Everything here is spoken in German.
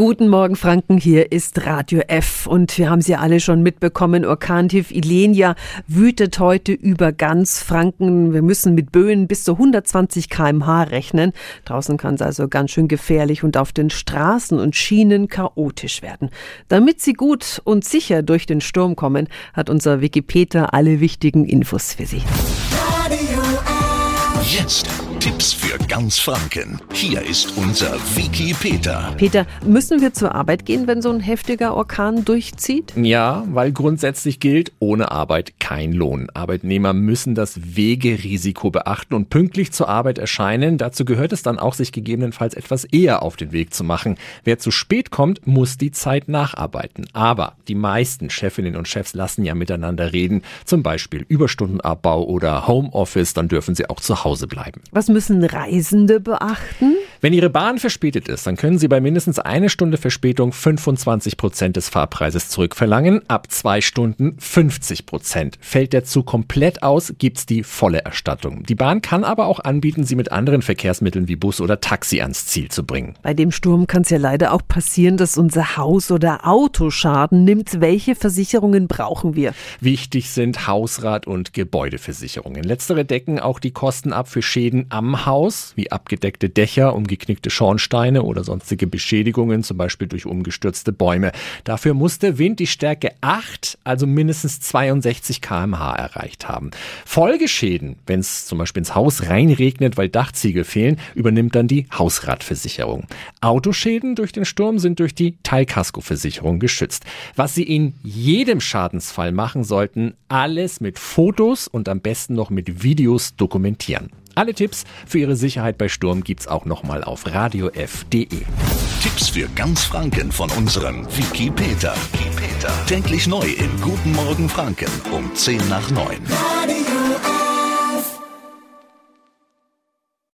Guten Morgen Franken, hier ist Radio F und wir haben sie alle schon mitbekommen. Orkantief Ilenia wütet heute über ganz Franken. Wir müssen mit Böen bis zu 120 kmh rechnen. Draußen kann es also ganz schön gefährlich und auf den Straßen und Schienen chaotisch werden. Damit Sie gut und sicher durch den Sturm kommen, hat unser Wikipedia alle wichtigen Infos für Sie. Radio F. Jetzt Tipps für ganz Franken. Hier ist unser Wiki Peter. Peter, müssen wir zur Arbeit gehen, wenn so ein heftiger Orkan durchzieht? Ja, weil grundsätzlich gilt, ohne Arbeit kein Lohn. Arbeitnehmer müssen das Wegerisiko beachten und pünktlich zur Arbeit erscheinen. Dazu gehört es dann auch, sich gegebenenfalls etwas eher auf den Weg zu machen. Wer zu spät kommt, muss die Zeit nacharbeiten. Aber die meisten Chefinnen und Chefs lassen ja miteinander reden. Zum Beispiel Überstundenabbau oder Homeoffice, dann dürfen sie auch zu Hause bleiben. Was müssen Reisende beachten? Wenn Ihre Bahn verspätet ist, dann können Sie bei mindestens eine Stunde Verspätung 25 Prozent des Fahrpreises zurückverlangen. Ab zwei Stunden 50 Prozent. Fällt der Zug komplett aus, gibt's die volle Erstattung. Die Bahn kann aber auch anbieten, Sie mit anderen Verkehrsmitteln wie Bus oder Taxi ans Ziel zu bringen. Bei dem Sturm kann es ja leider auch passieren, dass unser Haus oder Auto Schaden nimmt. Welche Versicherungen brauchen wir? Wichtig sind Hausrat- und Gebäudeversicherungen. Letztere decken auch die Kosten ab für Schäden am Haus, wie abgedeckte Dächer, umgeknickte Schornsteine oder sonstige Beschädigungen, zum Beispiel durch umgestürzte Bäume. Dafür muss der Wind die Stärke 8, also mindestens 62 kmh erreicht haben. Folgeschäden, wenn es zum Beispiel ins Haus reinregnet, weil Dachziegel fehlen, übernimmt dann die Hausratversicherung. Autoschäden durch den Sturm sind durch die Teilkaskoversicherung geschützt. Was Sie in jedem Schadensfall machen sollten, alles mit Fotos und am besten noch mit Videos dokumentieren. Alle Tipps für Ihre Sicherheit bei Sturm gibt's auch nochmal auf radiof.de. Tipps für ganz Franken von unserem Wiki Peter. Wiki Peter. Täglich neu in Guten Morgen Franken um 10 nach 9. Radio.